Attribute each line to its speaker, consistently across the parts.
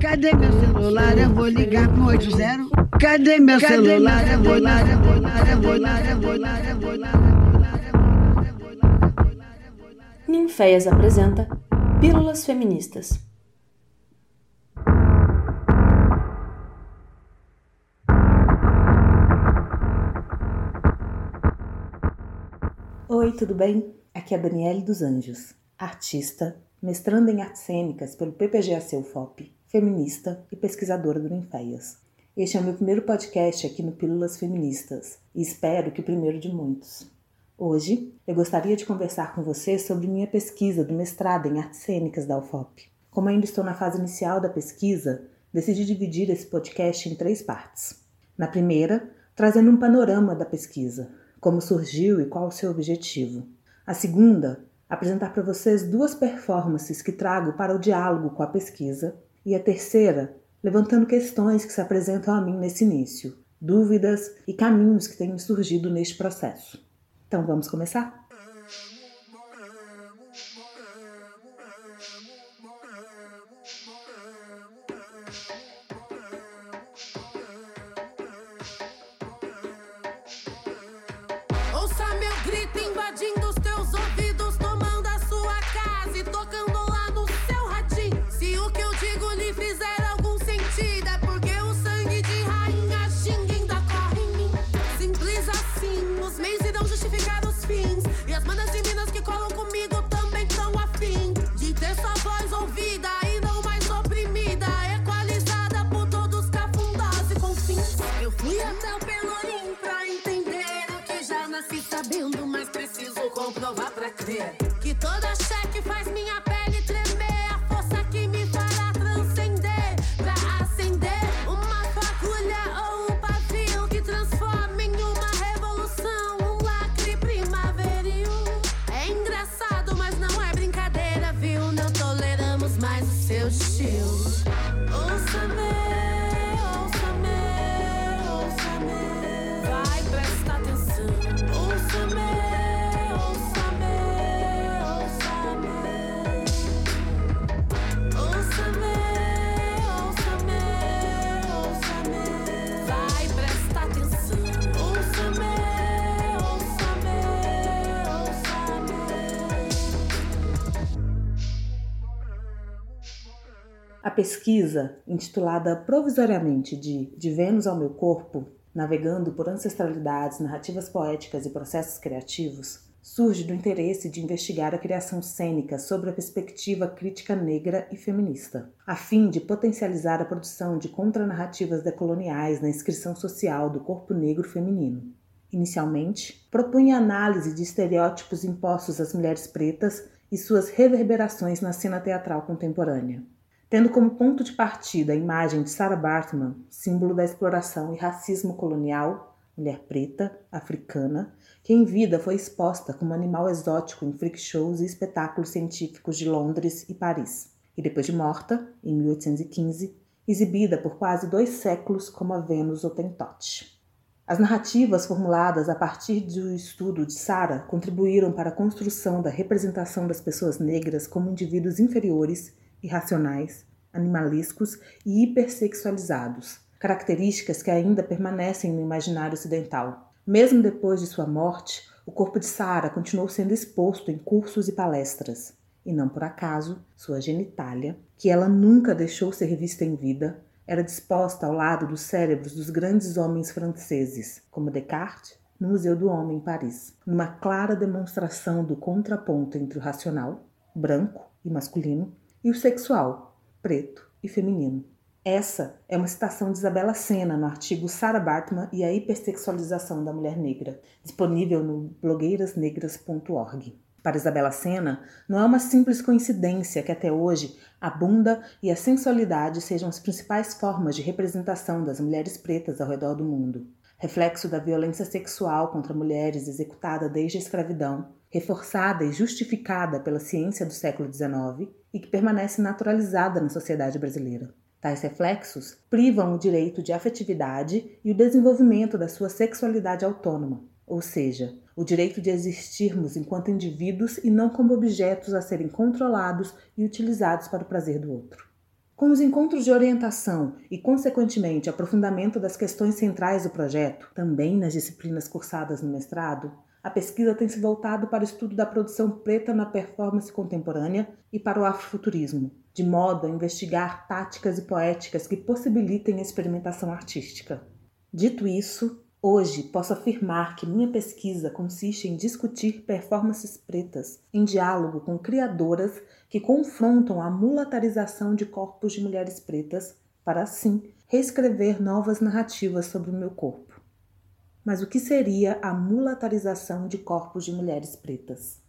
Speaker 1: Cadê meu celular? Eu vou ligar pro 80. Cadê meu celular? Eu vou ligar, eu vou ligar, eu vou ligar, eu vou ligar, eu vou ligar.
Speaker 2: Ninféias apresenta Pílulas Feministas. Oi, tudo bem? Aqui é a Daniele dos Anjos, artista, mestranda em artes cênicas pelo PPGAC UFOP, feminista e pesquisadora do Ninféias. Este é o meu primeiro podcast aqui no Pílulas Feministas e espero que o primeiro de muitos. Hoje eu gostaria de conversar com você sobre minha pesquisa do mestrado em artes cênicas da UFOP. Como ainda estou na fase inicial da pesquisa, decidi dividir esse podcast em três partes. Na primeira, trazendo um panorama da pesquisa, como surgiu e qual o seu objetivo. A segunda, apresentar para vocês duas performances que trago para o diálogo com a pesquisa. E a terceira, levantando questões que se apresentam a mim nesse início, dúvidas e caminhos que têm surgido neste processo. Então vamos começar? A pesquisa, intitulada provisoriamente de De Vênus ao Meu Corpo, navegando por ancestralidades, narrativas poéticas e processos criativos, surge do interesse de investigar a criação cênica sobre a perspectiva crítica negra e feminista, a fim de potencializar a produção de contranarrativas decoloniais na inscrição social do corpo negro feminino. Inicialmente, propunha análise de estereótipos impostos às mulheres pretas e suas reverberações na cena teatral contemporânea tendo como ponto de partida a imagem de Sarah Bartman, símbolo da exploração e racismo colonial, mulher preta, africana, que em vida foi exposta como animal exótico em freak shows e espetáculos científicos de Londres e Paris, e depois de morta, em 1815, exibida por quase dois séculos como a Vênus Hottentot. As narrativas formuladas a partir do estudo de Sarah contribuíram para a construção da representação das pessoas negras como indivíduos inferiores irracionais, animalescos e hipersexualizados, características que ainda permanecem no imaginário ocidental. Mesmo depois de sua morte, o corpo de Sara continuou sendo exposto em cursos e palestras. E não por acaso, sua genitália, que ela nunca deixou ser vista em vida, era disposta ao lado dos cérebros dos grandes homens franceses, como Descartes, no Museu do Homem em Paris, numa clara demonstração do contraponto entre o racional, branco e masculino, e o sexual, preto e feminino. Essa é uma citação de Isabela Sena no artigo Sarah Bartman e a hipersexualização da mulher negra, disponível no blogueirasnegras.org. Para Isabela Sena, não é uma simples coincidência que até hoje a bunda e a sensualidade sejam as principais formas de representação das mulheres pretas ao redor do mundo. Reflexo da violência sexual contra mulheres executada desde a escravidão, reforçada e justificada pela ciência do século XIX e que permanece naturalizada na sociedade brasileira. Tais reflexos privam o direito de afetividade e o desenvolvimento da sua sexualidade autônoma, ou seja, o direito de existirmos enquanto indivíduos e não como objetos a serem controlados e utilizados para o prazer do outro. Com os encontros de orientação e, consequentemente, aprofundamento das questões centrais do projeto, também nas disciplinas cursadas no mestrado, a pesquisa tem se voltado para o estudo da produção preta na performance contemporânea e para o afrofuturismo, de modo a investigar táticas e poéticas que possibilitem a experimentação artística. Dito isso, hoje posso afirmar que minha pesquisa consiste em discutir performances pretas em diálogo com criadoras que confrontam a mulatarização de corpos de mulheres pretas para assim reescrever novas narrativas sobre o meu corpo. Mas o que seria a mulatarização de corpos de mulheres pretas?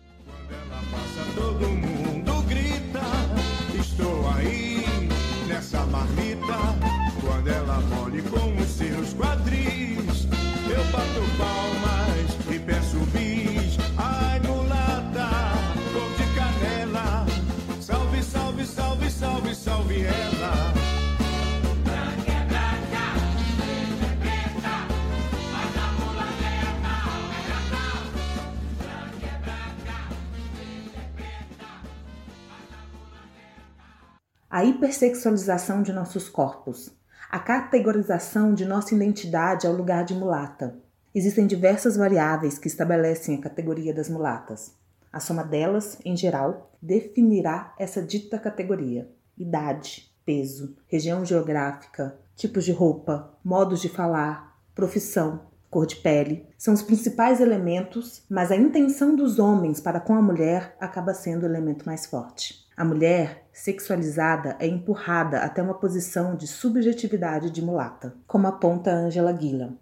Speaker 2: A hipersexualização de nossos corpos, a categorização de nossa identidade ao lugar de mulata. Existem diversas variáveis que estabelecem a categoria das mulatas. A soma delas, em geral, definirá essa dita categoria: idade, peso, região geográfica, tipos de roupa, modos de falar, profissão, cor de pele, são os principais elementos, mas a intenção dos homens para com a mulher acaba sendo o elemento mais forte. A mulher sexualizada é empurrada até uma posição de subjetividade de mulata, como aponta Angela Gillan.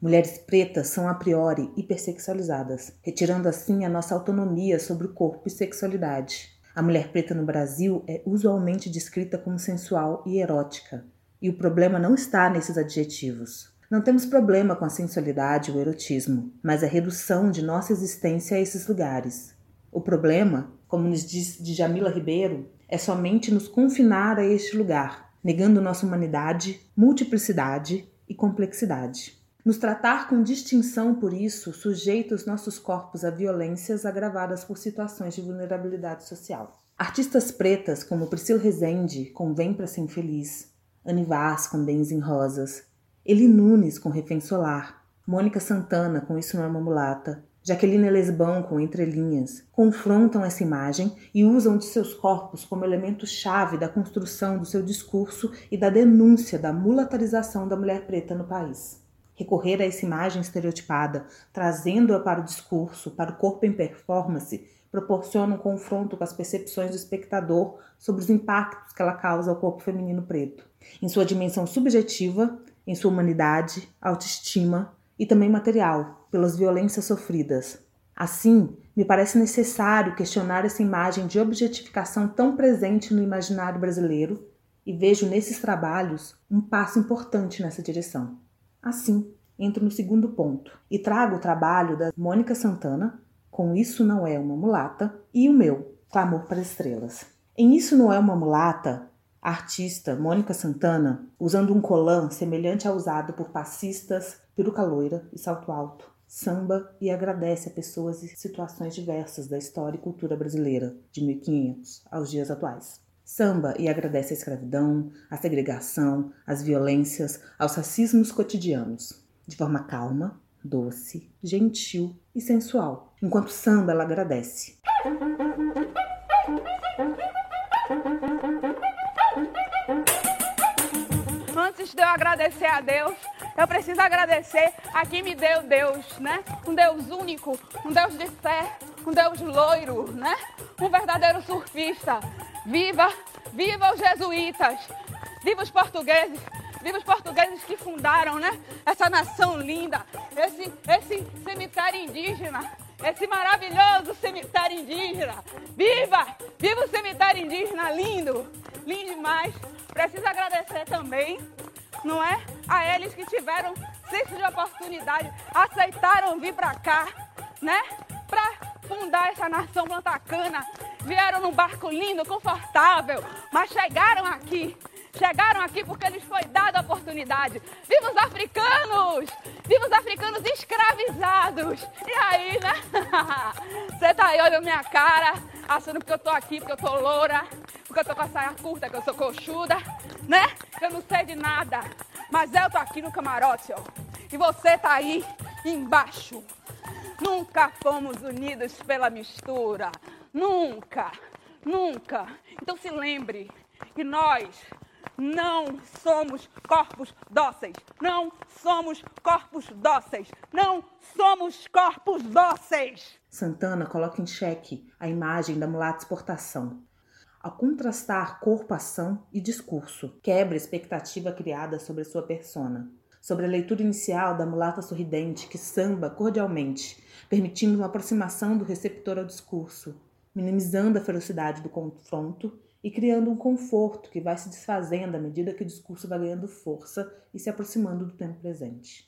Speaker 2: Mulheres pretas são a priori hipersexualizadas, retirando assim a nossa autonomia sobre o corpo e sexualidade. A mulher preta no Brasil é usualmente descrita como sensual e erótica, e o problema não está nesses adjetivos. Não temos problema com a sensualidade ou erotismo, mas a redução de nossa existência a esses lugares. O problema, como nos diz Djamila Ribeiro, é somente nos confinar a este lugar, negando nossa humanidade, multiplicidade e complexidade. Nos tratar com distinção por isso sujeita os nossos corpos a violências agravadas por situações de vulnerabilidade social. Artistas pretas como Priscila Rezende, com Vem Pra Ser Infeliz, Anne Vaz, com Bens em Rosas, Eli Nunes com Refém Solar, Mônica Santana com Isso Não É Uma Mulata, Jaqueline Lesbão com Entrelinhas, confrontam essa imagem e usam de seus corpos como elemento-chave da construção do seu discurso e da denúncia da mulatarização da mulher preta no país. Recorrer a essa imagem estereotipada, trazendo-a para o discurso, para o corpo em performance, proporciona um confronto com as percepções do espectador sobre os impactos que ela causa ao corpo feminino preto, em sua dimensão subjetiva em sua humanidade, autoestima e também material, pelas violências sofridas. Assim, me parece necessário questionar essa imagem de objetificação tão presente no imaginário brasileiro e vejo nesses trabalhos um passo importante nessa direção. Assim, entro no segundo ponto e trago o trabalho da Mônica Santana, com Isso Não É Uma Mulata, e o meu, Clamor para Estrelas. Em Isso Não É Uma Mulata, a artista Mônica Santana, usando um colã semelhante ao usado por passistas, peruca loira e salto alto, samba e agradece a pessoas e situações diversas da história e cultura brasileira, de 1500 aos dias atuais. Samba e agradece a escravidão, a segregação, as violências, aos racismos cotidianos, de forma calma, doce, gentil e sensual. Enquanto samba, ela agradece.
Speaker 3: antes de eu agradecer a Deus, eu preciso agradecer a quem me deu Deus, né? Um Deus único, um Deus de fé, um Deus loiro, né? Um verdadeiro surfista. Viva, viva os jesuítas, viva os portugueses, viva os portugueses que fundaram, né? Essa nação linda, esse, esse cemitério indígena, esse maravilhoso cemitério indígena. Viva! Viva o cemitério indígena lindo! Lindo demais. Preciso agradecer também não é? A eles que tiveram senso de oportunidade, aceitaram vir para cá, né? Para fundar essa nação plantacana. Vieram num barco lindo, confortável, mas chegaram aqui, chegaram aqui porque lhes foi dada a oportunidade. Viva os africanos! Viva os africanos escravizados! E aí, né? Você tá aí olhando minha cara, achando que eu tô aqui porque eu tô loura, porque eu tô com a saia curta, que eu sou coxuda, né? Eu não sei de nada. Mas eu tô aqui no camarote, ó. E você tá aí embaixo. Nunca fomos unidos pela mistura. Nunca, nunca. Então se lembre que nós não somos corpos dóceis. Não somos corpos dóceis. Não somos corpos dóceis.
Speaker 2: Santana coloca em xeque a imagem da mulata exportação. Ao contrastar corpo, ação e discurso, quebra a expectativa criada sobre sua persona. Sobre a leitura inicial da mulata sorridente que samba cordialmente, permitindo uma aproximação do receptor ao discurso, minimizando a ferocidade do confronto e criando um conforto que vai se desfazendo à medida que o discurso vai ganhando força e se aproximando do tempo presente.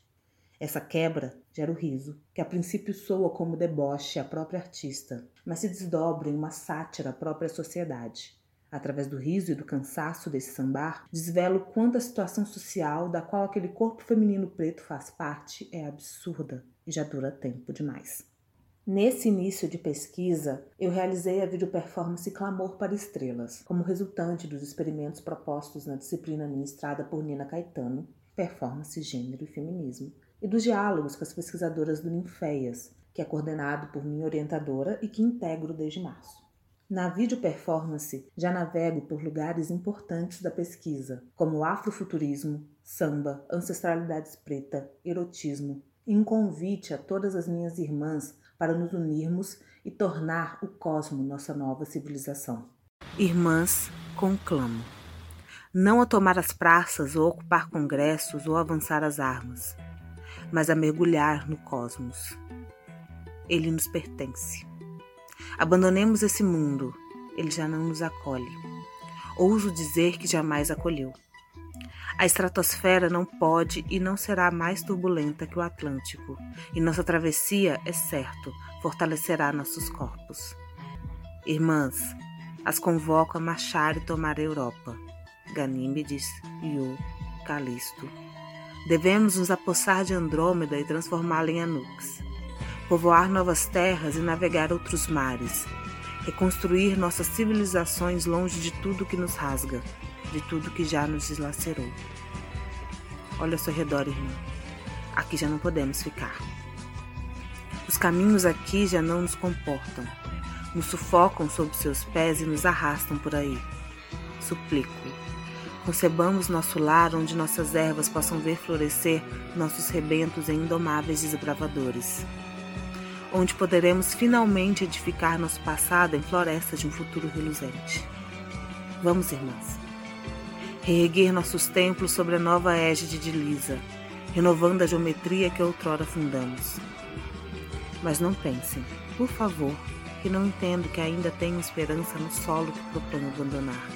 Speaker 2: Essa quebra gera o riso, que a princípio soa como deboche à própria artista, mas se desdobra em uma sátira à própria sociedade. Através do riso e do cansaço desse sambar, desvelo quanto a situação social da qual aquele corpo feminino preto faz parte é absurda e já dura tempo demais. Nesse início de pesquisa, eu realizei a videoperformance Clamor para Estrelas, como resultante dos experimentos propostos na disciplina ministrada por Nina Caetano, Performance, Gênero e Feminismo, e dos diálogos com as pesquisadoras do Ninféias, que é coordenado por minha orientadora e que integro desde março. Na videoperformance, já navego por lugares importantes da pesquisa, como afrofuturismo, samba, ancestralidades preta, erotismo, e um convite a todas as minhas irmãs para nos unirmos e tornar o cosmo nossa nova civilização. Irmãs, conclamo. Não a tomar as praças ou ocupar congressos ou avançar as armas, mas a mergulhar no cosmos. Ele nos pertence. Abandonemos esse mundo, ele já não nos acolhe. Ouso dizer que jamais acolheu. A estratosfera não pode e não será mais turbulenta que o Atlântico, e nossa travessia, é certo, fortalecerá nossos corpos. Irmãs, as convoco a marchar e tomar a Europa. Ganímedes, Io, Calisto. Devemos nos apossar de Andrômeda e transformá-la em Anux. Povoar novas terras e navegar outros mares. Reconstruir nossas civilizações longe de tudo que nos rasga, de tudo que já nos deslacerou. Olha ao seu redor, irmão. Aqui já não podemos ficar. Os caminhos aqui já não nos comportam. Nos sufocam sob seus pés e nos arrastam por aí. Suplico. Concebamos nosso lar onde nossas ervas possam ver florescer nossos rebentos em indomáveis desbravadores. Onde poderemos finalmente edificar nosso passado em florestas de um futuro reluzente. Vamos, irmãs reerguer nossos templos sobre a nova égide de Lisa, renovando a geometria que outrora fundamos. Mas não pensem, por favor, que não entendo que ainda tenho esperança no solo que proponho abandonar,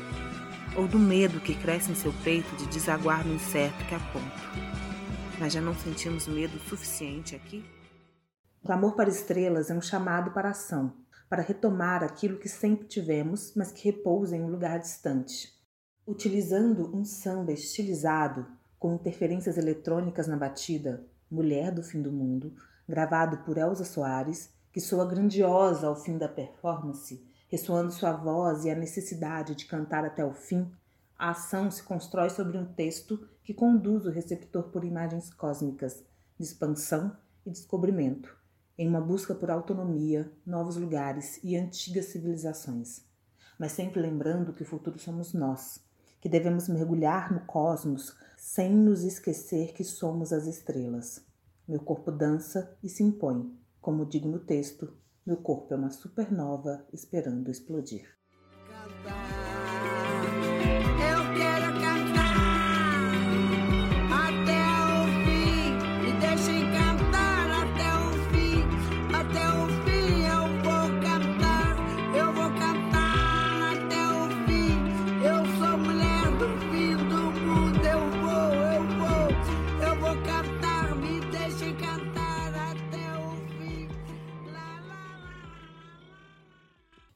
Speaker 2: ou do medo que cresce em seu peito de desaguar no incerto que aponto. Mas já não sentimos medo suficiente aqui? O amor para estrelas é um chamado para ação, para retomar aquilo que sempre tivemos, mas que repousa em um lugar distante. Utilizando um samba estilizado, com interferências eletrônicas na batida, Mulher do Fim do Mundo, gravado por Elza Soares, que soa grandiosa ao fim da performance, ressoando sua voz e a necessidade de cantar até o fim, a ação se constrói sobre um texto que conduz o receptor por imagens cósmicas, de expansão e descobrimento, em uma busca por autonomia, novos lugares e antigas civilizações. Mas sempre lembrando que o futuro somos nós, que devemos mergulhar no cosmos sem nos esquecer que somos as estrelas. Meu corpo dança e se impõe. Como digo no texto, meu corpo é uma supernova esperando explodir.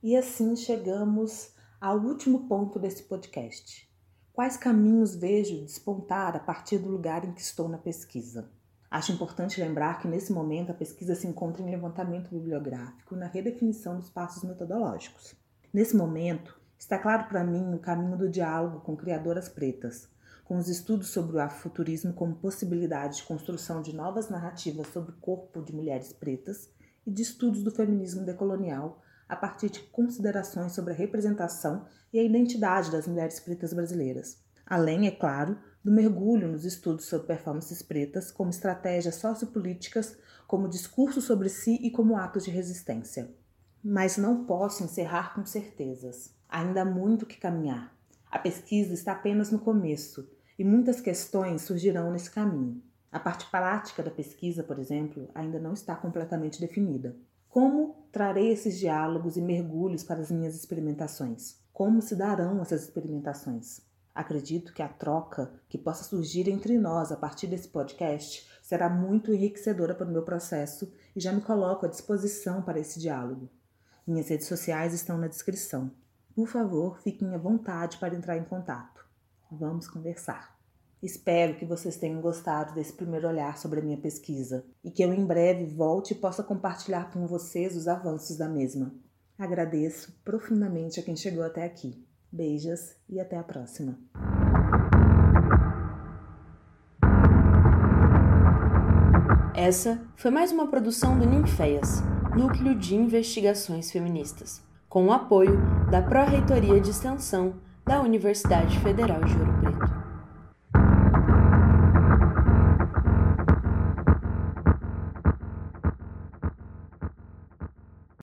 Speaker 2: E assim chegamos ao último ponto desse podcast. quais caminhos vejo despontar a partir do lugar em que estou na pesquisa. Acho importante lembrar que nesse momento a pesquisa se encontra em levantamento bibliográfico e na redefinição dos passos metodológicos. Nesse momento, está claro para mim o caminho do diálogo com criadoras pretas, com os estudos sobre o afrofuturismo como possibilidade de construção de novas narrativas sobre o corpo de mulheres pretas e de estudos do feminismo decolonial a partir de considerações sobre a representação e a identidade das mulheres pretas brasileiras. Além, é claro, do mergulho nos estudos sobre performances pretas como estratégias sociopolíticas, como discurso sobre si e como atos de resistência. Mas não posso encerrar com certezas. Ainda há muito que caminhar. A pesquisa está apenas no começo e muitas questões surgirão nesse caminho. A parte prática da pesquisa, por exemplo, ainda não está completamente definida. Como trarei esses diálogos e mergulhos para as minhas experimentações? Como se darão essas experimentações? Acredito que a troca que possa surgir entre nós a partir desse podcast será muito enriquecedora para o meu processo e já me coloco à disposição para esse diálogo. Minhas redes sociais estão na descrição. Por favor, fiquem à vontade para entrar em contato. Vamos conversar. Espero que vocês tenham gostado desse primeiro olhar sobre a minha pesquisa e que eu em breve volte e possa compartilhar com vocês os avanços da mesma. Agradeço profundamente a quem chegou até aqui. Beijos e até a próxima.
Speaker 4: Essa foi mais uma produção do Ninféias, Núcleo de Investigações Feministas, com o apoio da Pró-Reitoria de Extensão da Universidade Federal de Preto.